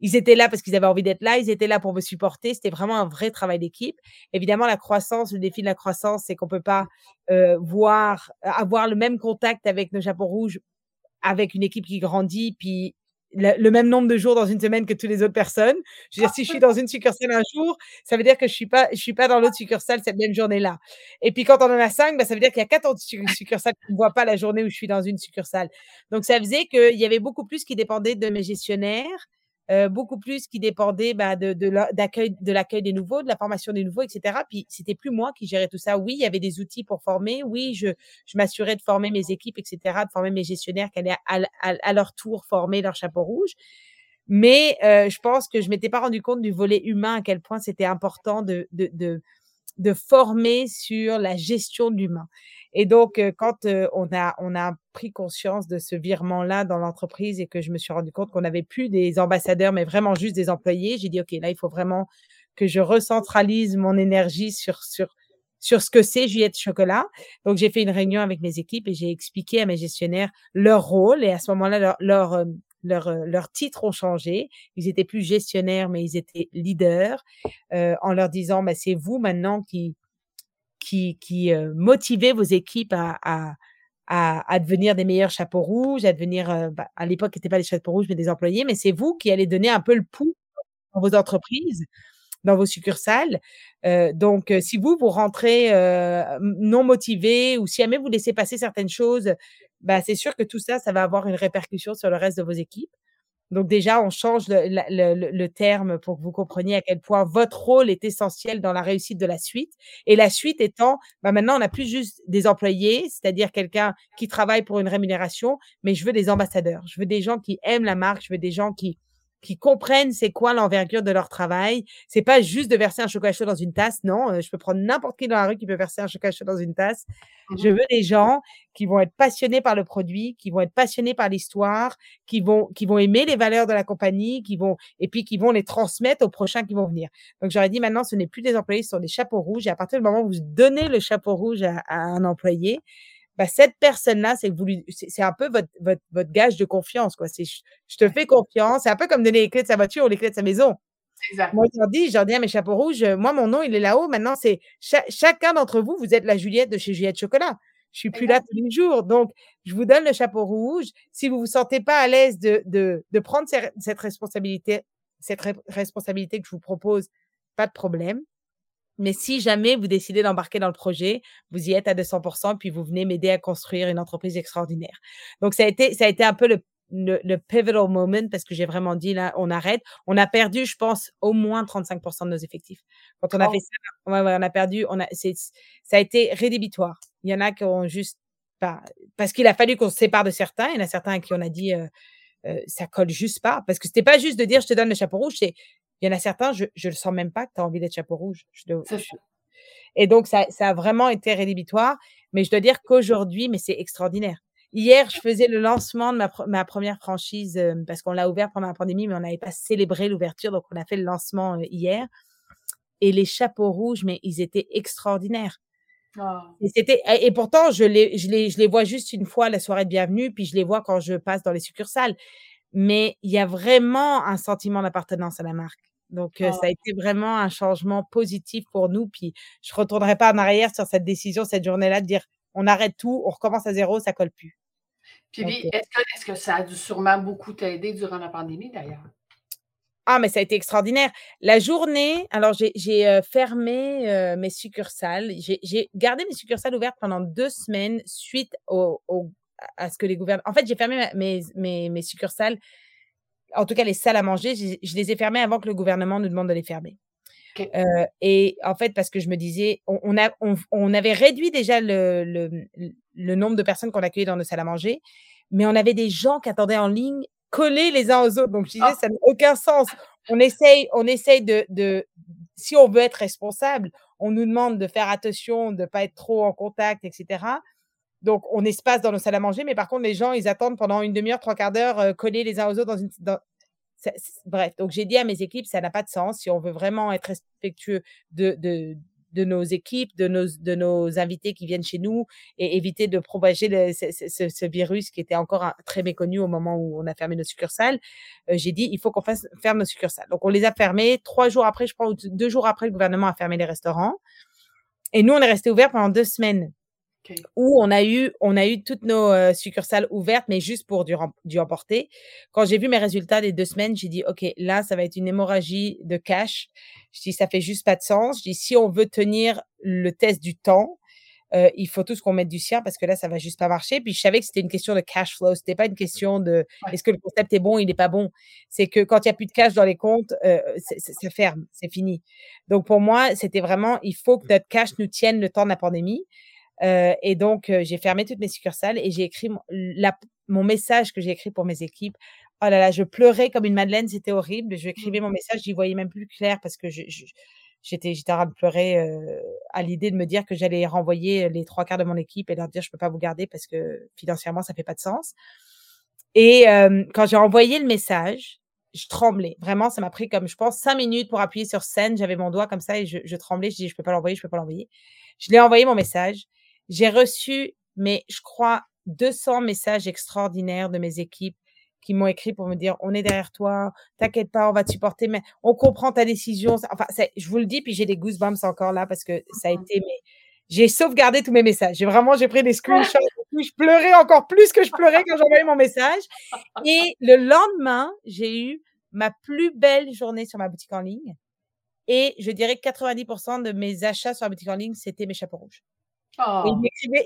ils étaient là parce qu'ils avaient envie d'être là ils étaient là pour me supporter c'était vraiment un vrai travail d'équipe évidemment la croissance le défi de la croissance c'est qu'on peut pas voir avoir le même contact avec nos chapeaux rouges avec une équipe qui grandit, puis le, même nombre de jours dans une semaine que toutes les autres personnes. Je veux dire, si je suis dans une succursale un jour, ça veut dire que je suis suis pas dans l'autre succursale cette même journée-là. Et puis quand on en a cinq, bah, ça veut dire qu'il y a quatre autres succursales qui ne voient pas la journée où je suis dans une succursale. Donc ça faisait qu'il y avait beaucoup plus qui dépendait de mes gestionnaires euh, beaucoup plus qui dépendait bah, de, de l'accueil de l'accueil des nouveaux, de la formation des nouveaux, etc. Puis c'était plus moi qui gérais tout ça. Oui, il y avait des outils pour former. Oui, je, je m'assurais de former mes équipes, etc., de former mes gestionnaires qui allaient à, leur tour former leur chapeau rouge. Mais euh, je pense que je m'étais pas rendu compte du volet humain à quel point c'était important de, de, de, de former sur la gestion de l'humain. Et donc, quand on, a, on a pris conscience de ce virement-là dans l'entreprise et que je me suis rendu compte qu'on n'avait plus des ambassadeurs, mais vraiment juste des employés, j'ai dit, OK, là, il faut vraiment que je recentralise mon énergie sur, sur, sur ce que c'est Juliette Chocolat. Donc, j'ai fait une réunion avec mes équipes et j'ai expliqué à mes gestionnaires leur rôle. Et à ce moment-là, leur, leur, leur, leur titres ont changé. Ils étaient plus gestionnaires, mais ils étaient leaders, en leur disant, bah, c'est vous maintenant qui, qui, qui euh, motivez vos équipes à, à, devenir des meilleurs chapeaux rouges, à devenir, bah, à l'époque, n'étaient pas des chapeaux rouges, mais des employés, mais c'est vous qui allez donner un peu le pouls dans vos entreprises. dans vos succursales. donc, si vous, vous rentrez non motivé ou si jamais vous laissez passer certaines choses, bah, c'est sûr que tout ça, ça va avoir une répercussion sur le reste de vos équipes. Donc déjà, on change le, terme pour que vous compreniez à quel point votre rôle est essentiel dans la réussite de la suite. Et la suite étant, bah maintenant, on n'a plus juste des employés, c'est-à-dire quelqu'un qui travaille pour une rémunération, mais je veux des ambassadeurs. Je veux des gens qui aiment la marque, je veux des gens qui qui comprennent c'est quoi l'envergure de leur travail. C'est pas juste de verser un chocolat chaud dans une tasse. Non, euh, je peux prendre n'importe qui dans la rue qui peut verser un chocolat chaud dans une tasse. Mmh je veux des gens qui vont être passionnés par le produit, qui vont être passionnés par l'histoire, qui vont, qui vont aimer les valeurs de la compagnie, qui vont, et puis qui vont les transmettre aux prochains qui vont venir. Donc, j'aurais dit maintenant, ce n'est plus des employés, ce sont des chapeaux rouges. Et à partir du moment où vous donnez le chapeau rouge à un employé, bah, cette personne-là, c'est c'est un peu votre, votre, votre, gage de confiance, quoi. C'est, je, te fais confiance. C'est un peu comme donner les clés de sa voiture ou les clés de sa maison. Moi, je leur dis, je dis à mes chapeaux rouges, euh, moi, mon nom, il est là-haut. Maintenant, c'est chacun d'entre vous, vous êtes la Juliette de chez Juliette Chocolat. Je suis plus là tous les jours. Donc, je vous donne le chapeau rouge. Si vous vous sentez pas à l'aise de, de, de prendre cette responsabilité, cette responsabilité que je vous propose, pas de problème. Mais si jamais vous décidez d'embarquer dans le projet, vous y êtes à 200%, puis vous venez m'aider à construire une entreprise extraordinaire. Donc, ça a été, ça a été un peu le, le, pivotal moment parce que j'ai vraiment dit, là, on arrête. On a perdu, je pense, au moins 35% de nos effectifs. Quand on a fait ça, on a perdu, on a, ça a été rédhibitoire. Il y en a qui ont juste pas, parce qu'il a fallu qu'on se sépare de certains. Il y en a certains à qui on a dit, euh, euh, ça colle juste pas. Parce que c'était pas juste de dire, je te donne le chapeau rouge, c'est, il y en a certains, je ne le sens même pas que tu as envie d'être chapeau rouge. Et donc, ça, ça, a vraiment été rédhibitoire. Mais je dois dire qu'aujourd'hui, mais c'est extraordinaire. Hier, je faisais le lancement de ma, ma première franchise parce qu'on l'a ouvert pendant la pandémie, mais on n'avait pas célébré l'ouverture. Donc, on a fait le lancement hier. Et les chapeaux rouges, mais ils étaient extraordinaires. Oh. Et, c'était, et pourtant, je les, je, les, je les vois juste une fois la soirée de bienvenue, puis je les vois quand je passe dans les succursales mais il y a vraiment un sentiment d'appartenance à la marque. Donc, ça a oh. été vraiment un changement positif pour nous. Puis, je ne retournerai pas en arrière sur cette décision, cette journée-là, de dire on arrête tout, on recommence à zéro, ça colle plus. Puis, est-ce que, ça a dû sûrement beaucoup t'aider durant la pandémie, d'ailleurs? Ah, mais ça a été extraordinaire. La journée, alors j'ai fermé mes succursales. J'ai gardé mes succursales ouvertes pendant deux semaines suite au, au, à ce que les gouvernements. En fait, j'ai fermé mes, mes, mes, succursales, en tout cas les salles à manger, je, les ai fermées avant que le gouvernement nous demande de les fermer. Euh, et en fait, parce que je me disais, on, a, on, avait réduit déjà le, le, le nombre de personnes qu'on accueillait dans nos salles à manger, mais on avait des gens qui attendaient en ligne collés les uns aux autres. Donc, je disais, ah. ça n'a aucun sens. On essaye, on essaye de, de, si on veut être responsable, on nous demande de faire attention, de ne pas être trop en contact, etc. Donc, on espace dans nos salles à manger, mais par contre, les gens, ils attendent pendant une demi-heure, trois quarts d'heure, euh, collés les uns aux autres dans une. Bref, donc j'ai dit à mes équipes, ça n'a pas de sens. Si on veut vraiment être respectueux de, de, de nos équipes, de nos, de nos invités qui viennent chez nous et éviter de propager ce, virus qui était encore très méconnu au moment où on a fermé nos succursales, euh, j'ai dit, il faut qu'on fasse ferme nos succursales. Donc, on les a fermées. Trois jours après, je crois, deux jours après, le gouvernement a fermé les restaurants. Et nous, on est resté ouvert pendant deux semaines où on a eu, on a eu toutes nos euh, succursales ouvertes, mais juste pour du, du emporter. Quand j'ai vu mes résultats des deux semaines, j'ai dit, OK, là, ça va être une hémorragie de cash. Je dis, ça fait juste pas de sens. Je dis, si on veut tenir le test du temps, euh, il faut tous qu'on mette du sien parce que là, ça va juste pas marcher. Puis je savais que c'était une question de cash flow. C'était pas une question de est-ce que le concept est bon, il n'est pas bon. C'est que quand il n'y a plus de cash dans les comptes, euh, ça ferme, c'est fini. Donc pour moi, c'était vraiment, il faut que notre cash nous tienne le temps de la pandémie. Euh, et donc, euh, j'ai fermé toutes mes succursales et j'ai écrit mon, mon message que j'ai écrit pour mes équipes. Oh là là, je pleurais comme une madeleine, c'était horrible. Je écrivais mon message, j'y voyais même plus clair parce que j'étais j'étais en train de pleurer euh, à l'idée de me dire que j'allais renvoyer les trois quarts de mon équipe et leur dire je peux pas vous garder parce que financièrement ça fait pas de sens. Et quand j'ai envoyé le message, je tremblais. Vraiment, ça m'a pris comme je pense cinq minutes pour appuyer sur scène. J'avais mon doigt comme ça et je, je tremblais. Je dis je peux pas l'envoyer, je peux pas l'envoyer. Je l'ai envoyé mon message. J'ai reçu, mais je crois, 200 messages extraordinaires de mes équipes qui m'ont écrit pour me dire on est derrière toi, t'inquiète pas, on va te supporter, mais on comprend ta décision. Enfin, je vous le dis, puis j'ai des goosebumps encore là parce que ça a mmh été. Mais j'ai sauvegardé tous mes messages. J'ai vraiment, j'ai pris des screenshots. je pleurais encore plus que je pleurais quand j'envoyais mon message. Et le lendemain, j'ai eu ma plus belle journée sur ma boutique en ligne Et je dirais que 90% de mes achats sur la boutique en ligne, c'était mes chapeaux rouges. Oh.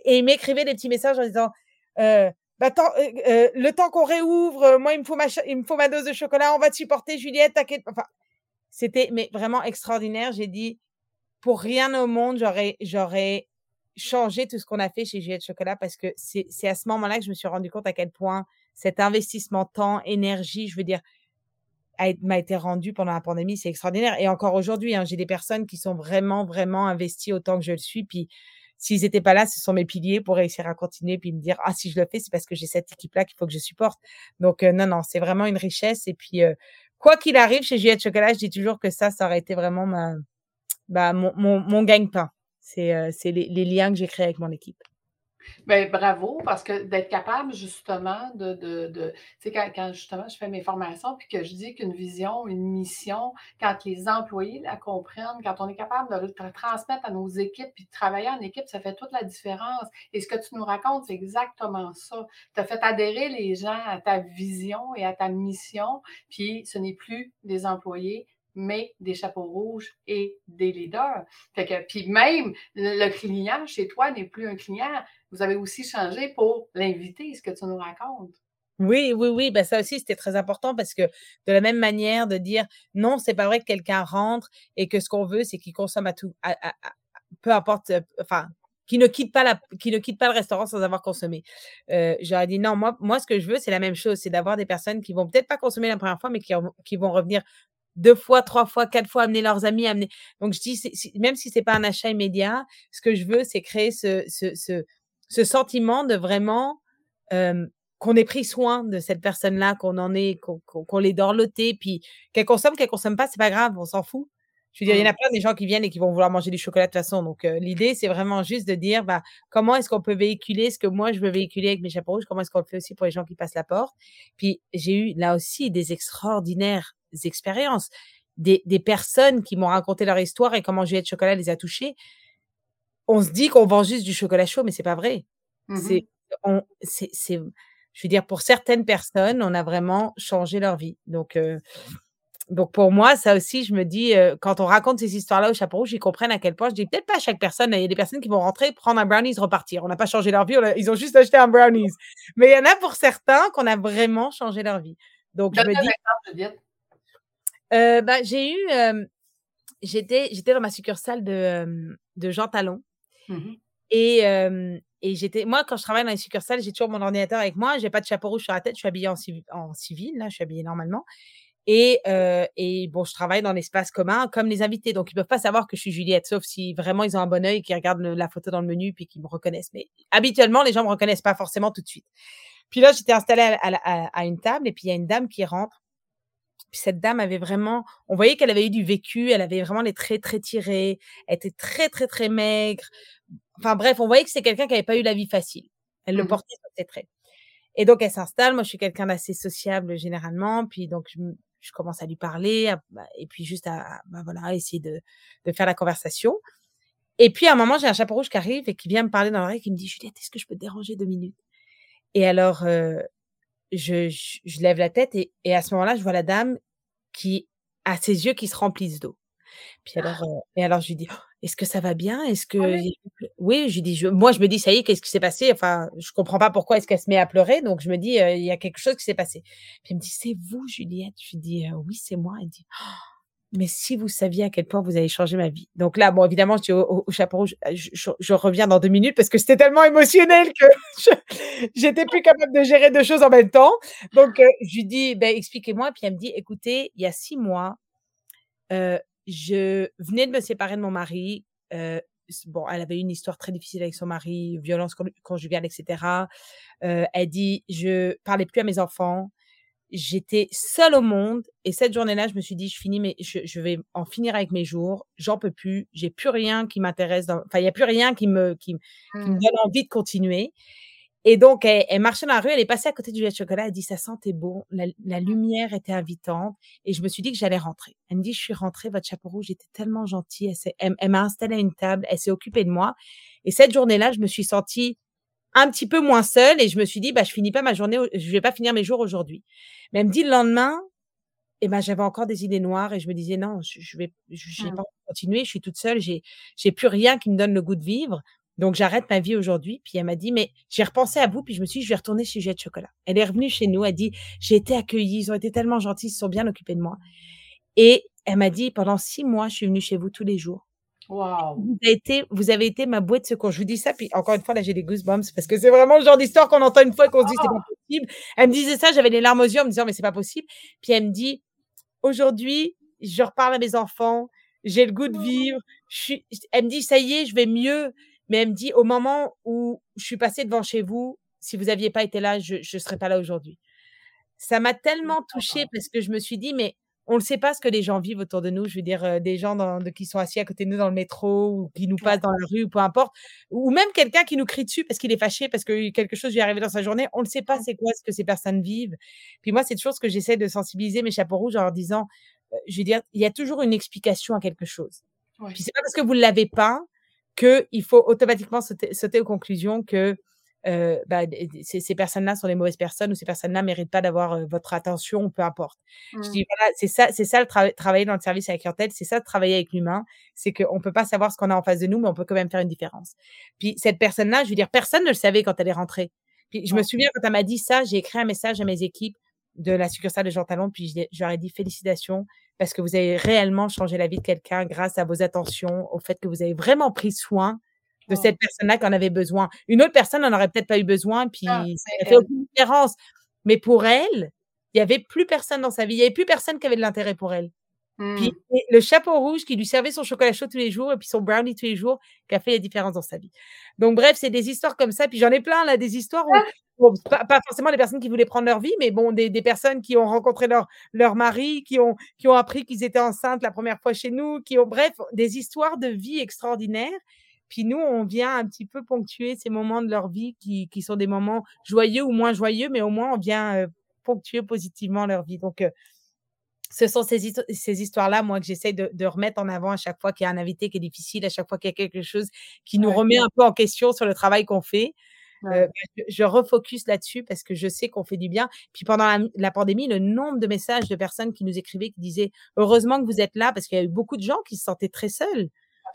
Et il m'écrivait des petits messages en disant euh, bah, euh, euh, le temps qu'on réouvre, moi, il me, faut ma il me faut ma dose de chocolat, on va te supporter, Juliette, t'inquiète. Enfin, c'était mais vraiment extraordinaire. J'ai dit, pour rien au monde, j'aurais, changé tout ce qu'on a fait chez Juliette Chocolat parce que c'est, c'est à ce moment-là que je me suis rendu compte à quel point cet investissement temps, énergie, je veux dire, m'a été rendu pendant la pandémie, c'est extraordinaire. Et encore aujourd'hui, hein, j'ai des personnes qui sont vraiment, vraiment investies autant que je le suis. Puis s'ils n'étaient pas là, ce sont mes piliers pour réussir à continuer puis me dire ah si je le fais, c'est parce que j'ai cette équipe-là qu'il faut que je supporte. Donc euh, non, non, c'est vraiment une richesse. Et puis euh, quoi qu'il arrive chez Juliette Chocolat, je dis toujours que ça, ça aurait été vraiment ma, bah, mon, mon, mon gagne-pain. C'est euh, les, les liens que j'ai créés avec mon équipe. Bien, bravo, parce que d'être capable justement de, de, de tu sais, quand, quand, justement je fais mes formations, puis que je dis qu'une vision, une mission, quand les employés la comprennent, quand on est capable de le transmettre à nos équipes, puis de travailler en équipe, ça fait toute la différence. Et ce que tu nous racontes, c'est exactement ça. Tu as fait adhérer les gens à ta vision et à ta mission, puis ce n'est plus des employés, mais des chapeaux rouges et des leaders. Fait que, puis même, le client chez toi n'est plus un client. Vous avez aussi changé pour l'inviter, ce que tu nous racontes. Oui, oui, oui. Ben ça aussi, c'était très important parce que de la même manière de dire non, c'est pas vrai que quelqu'un rentre et que ce qu'on veut, c'est qu'il consomme à tout, peu importe, euh, enfin, qui ne quitte pas la, qui ne quitte pas le restaurant sans avoir consommé. Euh, J'aurais dit non, moi, moi, ce que je veux, c'est la même chose, c'est d'avoir des personnes qui vont peut-être pas consommer la première fois, mais qui, qui vont revenir deux fois, trois fois, quatre fois, amener leurs amis, amener. Donc, je dis, même si c'est pas un achat immédiat, ce que je veux, c'est créer ce, ce, ce, ce, sentiment de vraiment qu'on ait pris soin de cette personne-là, qu'on en ait, qu'on l'ait dorloté, puis qu'elle consomme, qu'elle consomme pas, c'est pas grave, on s'en fout. Je veux dire, il y en a mmh. plein des gens qui viennent et qui vont vouloir manger du chocolat de toute façon. Donc, l'idée, c'est vraiment juste de dire, bah, comment est-ce qu'on peut véhiculer ce que moi, je veux véhiculer avec mes chapeaux rouges? Comment est-ce qu'on le fait aussi pour les gens qui passent la porte? Puis, j'ai eu là aussi des extraordinaires expériences, des, des personnes qui m'ont raconté leur histoire et comment Juliette Chocolat les a touchés. On se dit qu'on vend juste du chocolat chaud, mais c'est pas vrai. Mmh c'est, c'est, je veux dire, pour certaines personnes, on a vraiment changé leur vie. Donc, donc pour moi, ça aussi, je me dis, quand on raconte ces histoires-là au chapeau rouge, ils comprennent à quel point. Je dis peut-être pas à chaque personne. Il y a des personnes qui vont rentrer, prendre un brownies, repartir. On n'a pas changé leur vie, ils ont juste acheté un brownies. Mais il y en a pour certains qu'on a vraiment changé leur vie. Donc je me dis. Euh, bah, j'ai eu, j'étais, j'étais dans ma succursale de, de Jean Talon. Mmh et, et j'étais, moi, quand je travaille dans les succursales, j'ai toujours mon ordinateur avec moi. J'ai pas de chapeau rouge sur la tête. Je suis habillée en, en civil, là, je suis habillée normalement. Et, et bon, je travaille dans l'espace commun comme les invités. Donc, ils peuvent pas savoir que je suis Juliette, sauf si vraiment ils ont un bon œil, qu'ils regardent la photo dans le menu puis qu'ils me reconnaissent. Mais habituellement, les gens me reconnaissent pas forcément tout de suite. Puis là, j'étais installée à, à, à, une table et puis il y a une dame qui rentre puis cette dame avait vraiment, on voyait qu'elle avait eu du vécu, elle avait vraiment les traits très tirés, elle était très, très, très maigre. Enfin bref, on voyait que c'est quelqu'un qui n'avait pas eu la vie facile. Elle le mmh portait sur ses traits. Et donc, elle s'installe. Moi, je suis quelqu'un d'assez sociable généralement. Puis donc, je, commence à lui parler bah, et puis juste à, bah, voilà, essayer de, de, faire la conversation. Et puis, à un moment, j'ai un chapeau rouge qui arrive et qui vient me parler dans l'oreille, qui me dit, Juliette, est-ce que je peux te déranger deux minutes? Et alors, euh, je, je, lève la tête et, et à ce moment-là, je vois la dame qui a ses yeux qui se remplissent d'eau. Puis ah! alors, euh, et alors je lui dis, «Oh, est-ce que ça va bien? Est-ce que oui, je lui dis, je... moi je me dis, ça y est, qu'est-ce qui s'est passé? Enfin, je comprends pas pourquoi est-ce qu'elle se met à pleurer, donc je me dis, il y a quelque chose qui s'est passé. Puis elle me dit, c'est vous, Juliette? Je lui dis, oui, c'est moi. Elle dit, «Oh, mais si vous saviez à quel point vous avez changé ma vie. Donc là, bon, évidemment, je au, chapeau rouge, je, reviens dans deux minutes parce que c'était tellement émotionnel que j'étais plus capable de gérer deux choses en même temps. Donc, euh, je lui dis, ben, expliquez-moi. Puis elle me dit, écoutez, il y a six mois, euh, je venais de me séparer de mon mari. Euh, bon, elle avait une histoire très difficile avec son mari, violence conjugale, etc. elle dit, je parlais plus à mes enfants j'étais seule au monde et cette journée-là, je me suis dit, je finis, mais je, vais en finir avec mes jours. J'en peux plus. J'ai plus rien qui m'intéresse. Enfin, il y a plus rien qui me qui, me mmh. donne envie de continuer. Et donc, elle, marchait dans la rue, elle est passée à côté du lait de chocolat, elle dit, ça sentait bon, la, lumière était invitante, et je me suis dit que j'allais rentrer. Elle me dit, je suis rentrée, votre chapeau rouge était tellement gentil, elle, elle m'a installée à une table, elle s'est occupée de moi. Et cette journée-là, je me suis sentie un petit peu moins seule et je me suis dit, bah, je finis pas ma journée, je vais pas finir mes jours aujourd'hui. Mais elle me dit le lendemain, et ben, j'avais encore des idées noires et je me disais: «Non, je je vais je j'ai Mmh. pas continuer, je suis toute seule, j'ai j'ai plus rien qui me donne le goût de vivre, donc j'arrête ma vie aujourd'hui». Puis elle m'a dit: «Mais j'ai repensé à vous», puis je me suis dit: «Je vais retourner chez Juliette Chocolat». Elle est revenue chez nous, elle dit: «J'ai été accueillie, ils ont été tellement gentils, ils se sont bien occupés de moi» et elle m'a dit: «Pendant 6 mois, je suis venue chez vous tous les jours. Wow! Vous avez été vous avez été ma bouée de secours». Je vous dis ça, puis encore une fois, là, j'ai des goosebumps parce que c'est vraiment le genre d'histoire qu'on entend une fois et qu'on se dit: «C'est Ah! pas possible». Elle me disait ça, j'avais les larmes aux yeux en me disant: «Mais c'est pas possible». Puis elle me dit: «Aujourd'hui, je reparle à mes enfants, j'ai le goût de vivre, je suis» elle me dit: «Ça y est, je vais mieux», mais elle me dit: «Au moment où je suis passée devant chez vous, si vous aviez pas été là, je je serais pas là aujourd'hui». Ça m'a tellement touchée parce que je me suis dit: «Mais on ne sait pas ce que les gens vivent autour de nous». Je veux dire, heu, des gens dans de qui sont assis à côté de nous dans le métro ou qui nous passent dans la rue ou peu importe, ou même quelqu'un qui nous crie dessus parce qu'il est fâché parce que quelque chose lui est arrivé dans sa journée. On ne sait pas Mmh. c'est quoi ce que ces personnes vivent. Puis moi, c'est toujours ce que j'essaie de sensibiliser mes chapeaux rouges en leur disant, heu, je veux dire, il y a toujours une explication à quelque chose. Ouais. Puis c'est pas parce que vous ne l'avez pas qu'il faut automatiquement sauter sauter aux conclusions que, heu, bah, ces ces personnes-là sont des mauvaises personnes ou ces personnes-là méritent pas d'avoir, heu, votre attention ou peu importe. Je Mmh. dis voilà, c'est ça c'est ça le trava travailler dans le service à la clientèle, c'est ça de travailler avec l'humain, c'est qu'on peut pas savoir ce qu'on a en face de nous, mais on peut quand même faire une différence. Puis cette personne-là, je veux dire, personne ne le savait quand elle est rentrée. Puis je me souviens quand elle m'a dit ça, j'ai écrit un message à mes équipes de la succursale de Jean Talon, puis je leur ai dit: «Félicitations parce que vous avez réellement changé la vie de quelqu'un grâce à vos attentions, au fait que vous avez vraiment pris soin de Oh. cette personne-là qui en avait besoin». Une autre personne en aurait peut-être pas eu besoin, Ah, puis ça mais aurait fait aucune différence. Mais pour elle, il y avait plus personne dans sa vie, il y avait plus personne qui avait de l'intérêt pour elle. Puis et le chapeau rouge qui lui servait son chocolat chaud tous les jours et puis son brownie tous les jours, qui a fait la différence dans sa vie. Donc bref, c'est des histoires comme ça, puis j'en ai plein là, des histoires où bon, pas pas forcément des personnes qui voulaient prendre leur vie, mais bon, des des personnes qui ont rencontré leur leur mari, qui ont qui ont appris qu'ils étaient enceintes la première fois chez nous, qui ont bref, des histoires de vie extraordinaires. Puis nous, on vient un petit peu ponctuer ces moments de leur vie qui qui sont des moments joyeux ou moins joyeux, mais au moins on vient, heu, ponctuer positivement leur vie. Donc heu, ce sont ces histo ces histoires-là, moi, que j'essaie de de remettre en avant à chaque fois qu'il y a un invité qui est difficile, à chaque fois qu'il y a quelque chose qui nous remet un peu en question sur le travail qu'on fait. Ouais. Bah, je je refocus là-dessus parce que je sais qu'on fait du bien. Puis pendant la pandémie, le nombre de messages de personnes qui nous écrivaient, qui disaient: «Heureusement que vous êtes là», parce qu'il y a eu beaucoup de gens qui se sentaient très seuls.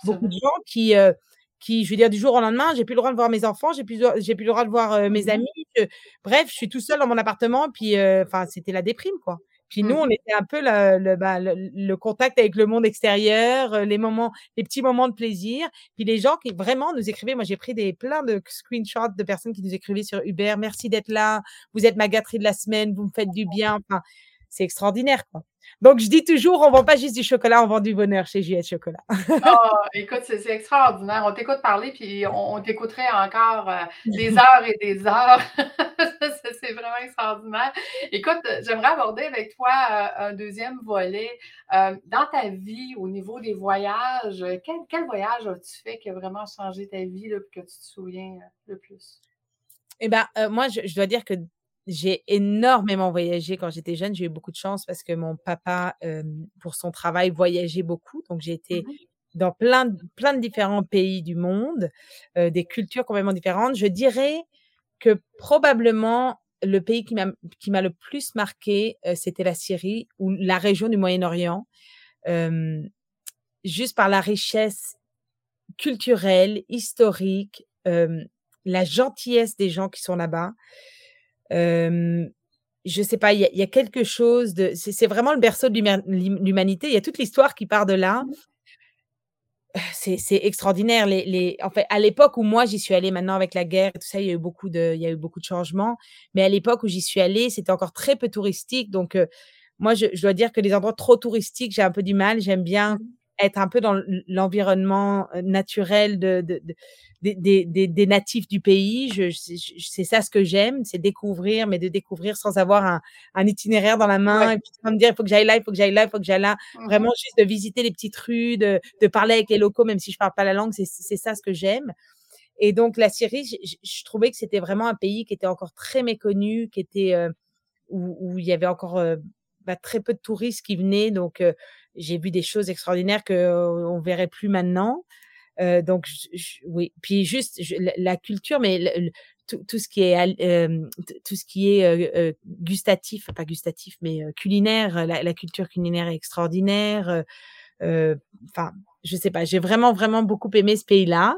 Beaucoup de gens qui, heu, qui, je veux dire, du jour au lendemain, j'ai plus le droit de voir mes enfants, j'ai plus j'ai plus le droit de voir, mes Mmh mh. amis, je bref, je suis tout seul dans mon appartement, puis, enfin, c'était la déprime, quoi. Puis nous, Mmh on mh. était un peu le le, bah, le le contact avec le monde extérieur, heu, les moments les petits moments de plaisir. Puis les gens qui vraiment nous écrivaient, moi j'ai pris des plein de screenshots de personnes qui nous écrivaient sur Uber: «Merci d'être là, vous êtes ma gâterie de la semaine, vous me faites du bien», enfin, c'est extraordinaire, quoi. Donc je dis toujours: «On vend pas juste du chocolat, on vend du bonheur chez JS Chocolat». Ah, écoute, c'est extraordinaire. On t'écoute parler, puis on on t'écouterait encore, heu, des heures et des heures. C'est c'est vraiment extraordinaire. Écoute, j'aimerais aborder avec toi, heu, un 2e volet. Heu, dans ta vie, au niveau des voyages, quel quel voyage as-tu fait qui a vraiment changé ta vie, là, que tu te souviens, le plus? Bah, heu, moi, je je dois dire que j'ai énormément voyagé quand j'étais jeune. J'ai eu beaucoup de chance parce que mon papa, pour son travail, voyageait beaucoup. Donc j'ai été mh. dans plein de différents pays du monde, des cultures complètement différentes. Je dirais que probablement le pays qui m'a le plus marqué, c'était la Syrie ou la région du Moyen-Orient. Juste par la richesse culturelle, historique, la gentillesse des gens qui sont là-bas. Hem, je sais pas, il y y a quelque chose de c'est vraiment le berceau de l'human l'hum l'humanité. Il y a toute l'histoire qui part de là. Mmh. C'est c'est extraordinaire. Les les en fait, à l'époque où moi j'y suis allée, maintenant avec la guerre et tout ça, il y a eu beaucoup de il y a eu beaucoup de changements. Mais à l'époque où j'y suis allée, c'était encore très peu touristique. Donc heu, moi, je je dois dire que les endroits trop touristiques, j'ai un peu du mal. J'aime bien Mmh. Être un peu dans l'environnement, heu, naturel de de de des des des des natifs du pays. Je c'est ça ce que j'aime, c'est découvrir, mais de découvrir sans avoir un un itinéraire dans la main Ouais. et puis sans me dire: «Il faut que j'aille là, il faut que j'aille là, il faut que j'aille là». Mmh mh. Vraiment juste de visiter les petites rues, de de parler avec les locaux, même si je parle pas la langue, c'est c'est ça ce que j'aime. Et donc la Syrie, je trouvais que c'était vraiment un pays qui était encore très méconnu, qui était, heu, où où il y avait encore, heu, bah, très peu de touristes qui venaient. Donc j'ai vu des choses extraordinaires qu'on verrait plus maintenant. Heu, donc j j oui, puis juste je la la culture, mais l tout, ce qui est tout ce qui est gustatif, pas gustatif, mais culinaire. La, culture culinaire est extraordinaire. Enfin, je sais pas. J'ai vraiment vraiment beaucoup aimé ce pays-là.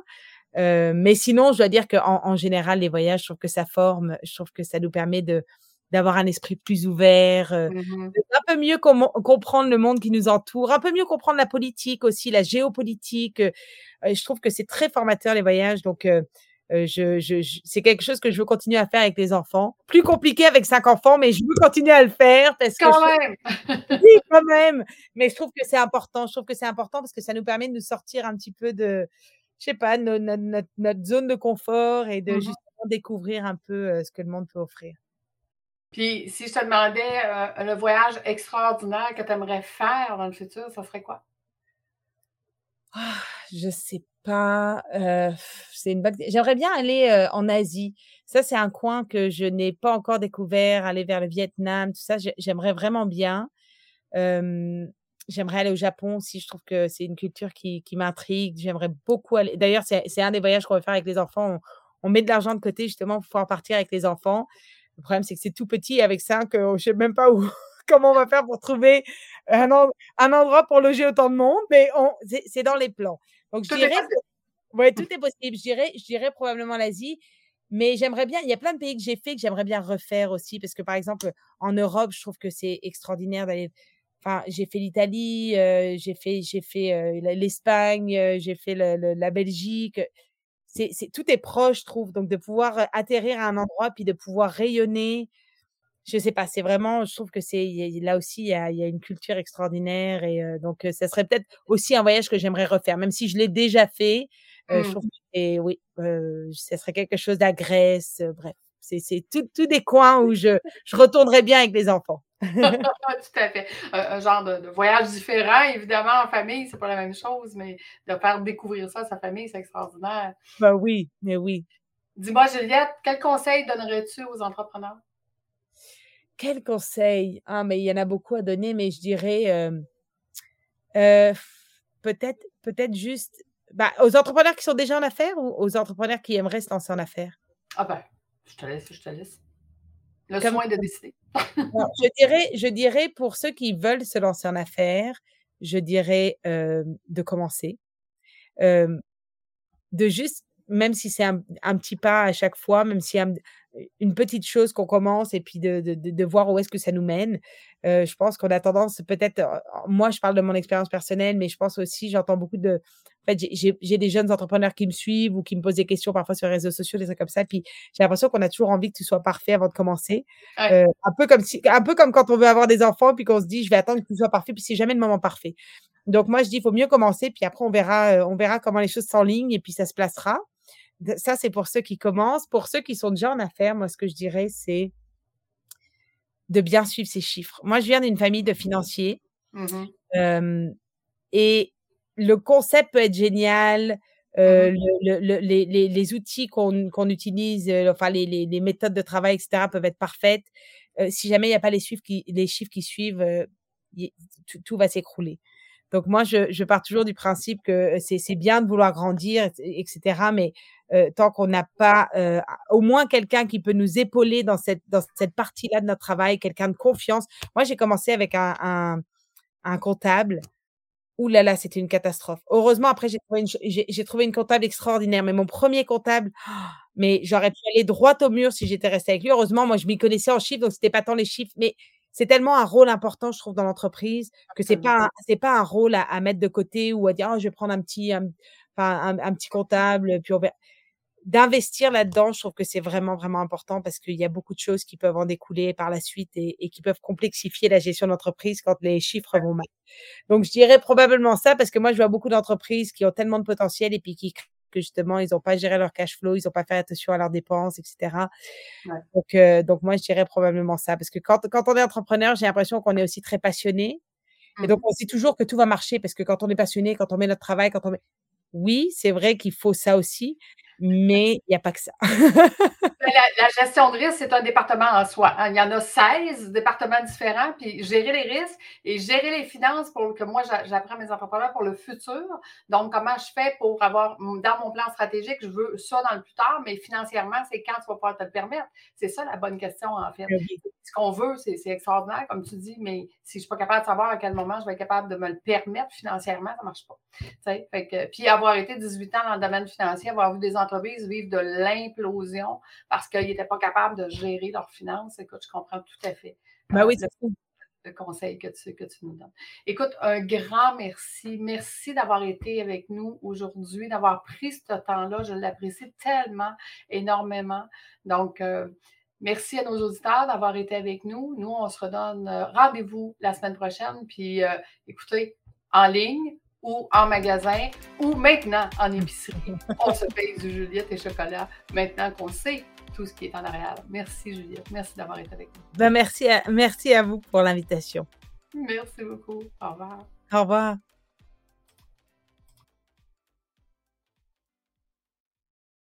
mais sinon, je dois dire qu'en en général, les voyages, je trouve que ça forme. Je trouve que ça nous permet de d'avoir un esprit plus ouvert, mmh un peu mieux comprendre le monde qui nous entoure, un peu mieux comprendre la politique aussi, la géopolitique. je trouve que c'est très formateur les voyages. Donc je, c'est quelque chose que je veux continuer à faire avec les enfants. Plus compliqué avec cinq enfants, mais je veux continuer à le faire parce que quand même. oui, quand même. Mais je trouve que c'est important. Je trouve que c'est important parce que ça nous permet de nous sortir un petit peu de, je sais pas, notre, zone de confort et de mmh justement découvrir un peu ce que le monde peut offrir. Puis, si je te demandais le voyage extraordinaire que tu aimerais faire dans le futur, ça serait quoi? Ah, je sais pas. c'est une J'aimerais bien aller en Asie. Ça, c'est un coin que je n'ai pas encore découvert. Aller vers le Vietnam, tout ça, j'aimerais vraiment bien. j'aimerais aller au Japon aussi. Je trouve que c'est une culture qui, qui m'intrigue. J'aimerais beaucoup aller. D'ailleurs, c'est un des voyages qu'on va faire avec les enfants. On met de l'argent de côté justement pour pouvoir partir avec les enfants. Le problème, c'est que c'est tout petit avec ça, que je ne sais même pas où, comment on va faire pour trouver un, un, endroit pour loger autant de monde, mais c'est dans les plans. Donc, je dirais, ouais, tout est possible. Je dirais, je dirais probablement l'Asie, mais j'aimerais bien, il y a plein de pays que j'ai fait que j'aimerais bien refaire aussi, parce que par exemple, en Europe, je trouve que c'est extraordinaire d'aller. Enfin, j'ai fait l'Italie, euh, j'ai fait, j'ai fait euh, l'Espagne, euh, j'ai fait la Belgique c'est, tout est proche, je trouve. Donc, de pouvoir atterrir à un endroit puis de pouvoir rayonner, je sais pas, c'est vraiment, je trouve que c'est là aussi, il y a, une culture extraordinaire et donc, ça serait peut-être aussi un voyage que j'aimerais refaire, même si je l'ai déjà fait. Je mmh. trouve que oui, ça serait quelque chose Grèce, bref, c'est, tout, des coins où je, je retournerais bien avec les enfants. Tout à fait. Un, genre de, voyage différent, évidemment, en famille, c'est pas la même chose, mais de faire découvrir ça à sa famille, c'est extraordinaire. Ben oui, mais oui. Dis-moi, Juliette, quel conseil donnerais-tu aux entrepreneurs? Quel conseil? Ah, mais il y en a beaucoup à donner, mais je dirais euh, euh, peut-être peut-être juste bah, aux entrepreneurs qui sont déjà en affaires ou aux entrepreneurs qui aimeraient se lancer en affaires? Ah ben, je te laisse, je te laisse. Le soin de décider. je, dirais, je dirais pour ceux qui veulent se lancer en affaires, je dirais de commencer. de juste, même si c'est un, petit pas à chaque fois, même si une petite chose qu'on commence et puis de, de, de voir où est-ce que ça nous mène. je pense qu'on a tendance, peut-être, moi je parle de mon expérience personnelle, mais je pense aussi, j'entends beaucoup de, fait, j'ai des jeunes entrepreneurs qui me suivent ou qui me posent des questions parfois sur les réseaux sociaux, des trucs comme ça. Puis j'ai l'impression qu'on a toujours envie que tout soit parfait avant de commencer. un, peu comme si, un peu comme quand on veut avoir des enfants, puis qu'on se dit, je vais attendre que tout soit parfait, puis c'est jamais le moment parfait. Donc moi, je dis, il faut mieux commencer, puis après, on verra, on verra comment les choses s'enlignent et puis ça se placera. Ça, c'est pour ceux qui commencent. Pour ceux qui sont déjà en affaires, moi, ce que je dirais, c'est de bien suivre ces chiffres. Moi, je viens d'une famille de financiers. Mmh et le concept peut être génial. Euh, mmh les, outils qu'on utilise, euh, enfin les, méthodes de travail, etc., peuvent être parfaites. Euh, si jamais il n'y a pas les chiffres qui, les chiffres qui suivent, tout, va s'écrouler. Donc moi, je, pars toujours du principe que c'est bien de vouloir grandir, etc. Mais tant qu'on n'a pas au moins quelqu'un qui peut nous épauler dans cette, dans cette partie-là de notre travail, quelqu'un de confiance. Moi, j'ai commencé avec un, un comptable Ouh là là, c'était une catastrophe. Heureusement, après, j'ai trouvé, une, trouvé une comptable extraordinaire. Mais mon premier comptable, mais j'aurais pu aller droit au mur si j'étais restée avec lui. Heureusement, moi, je m'y connaissais en chiffres, donc c'était pas tant les chiffres. Mais c'est tellement un rôle important, je trouve, dans l'entreprise, que c'est pas, c'est pas un rôle à, mettre de côté ou à dire, oh, je vais prendre un petit, un, un petit comptable, puis on verra d'investir là-dedans, je trouve que c'est vraiment, vraiment important parce qu'il y a beaucoup de choses qui peuvent en découler par la suite et, qui peuvent complexifier la gestion d'entreprise quand les chiffres vont mal. Donc, je dirais probablement ça parce que moi, je vois beaucoup d'entreprises qui ont tellement de potentiel et puis qui que justement, ils n'ont pas géré leur cash flow, ils n'ont pas fait attention à leurs dépenses, etc. Donc, euh, donc, moi, je dirais probablement ça parce que quand, quand on est entrepreneur, j'ai l'impression qu'on est aussi très passionné. Et mmh. donc, on sait toujours que tout va marcher parce que quand on est passionné, quand on met notre travail, quand on met... Oui, c'est vrai qu'il faut ça aussi, mais il n'y a pas que ça. Ben, la, gestion de risque, c'est un département en soi. Hein. Il y en a 16 départements différents, puis gérer les risques et gérer les finances pour que moi, j'apprends mes entrepreneurs pour le futur. Donc, comment je fais pour avoir, dans mon plan stratégique, je veux ça dans le plus tard, mais financièrement, c'est quand tu vas pouvoir te le permettre? C'est ça la bonne question, en fait. Ce qu'on veut, c'est extraordinaire, comme tu dis, mais si je ne suis pas capable de savoir à quel moment je vais être capable de me le permettre financièrement, ça ne marche pas. Fait que, puis avoir été 18 ans dans le domaine financier, avoir vu des entreprises vivre de l'implosion parce qu'ils n'étaient pas capables de gérer leurs finances, écoute, je comprends tout à fait. Ben oui, c'est le conseil que tu, que tu nous donnes. Écoute, un grand merci. Merci d'avoir été avec nous aujourd'hui, d'avoir pris ce temps-là. Je l'apprécie tellement, énormément. Donc, euh, merci à nos auditeurs d'avoir été avec nous. Nous, on se redonne euh, rendez-vous la semaine prochaine. Puis, euh, écoutez, en ligne, ou en magasin ou maintenant en épicerie. On se paye du Juliette et chocolat maintenant qu'on sait tout ce qui est en arrière. Merci Juliette. Merci d'avoir été avec nous. Ben, merci, à, merci à vous pour l'invitation. Merci beaucoup. Au revoir. Au revoir.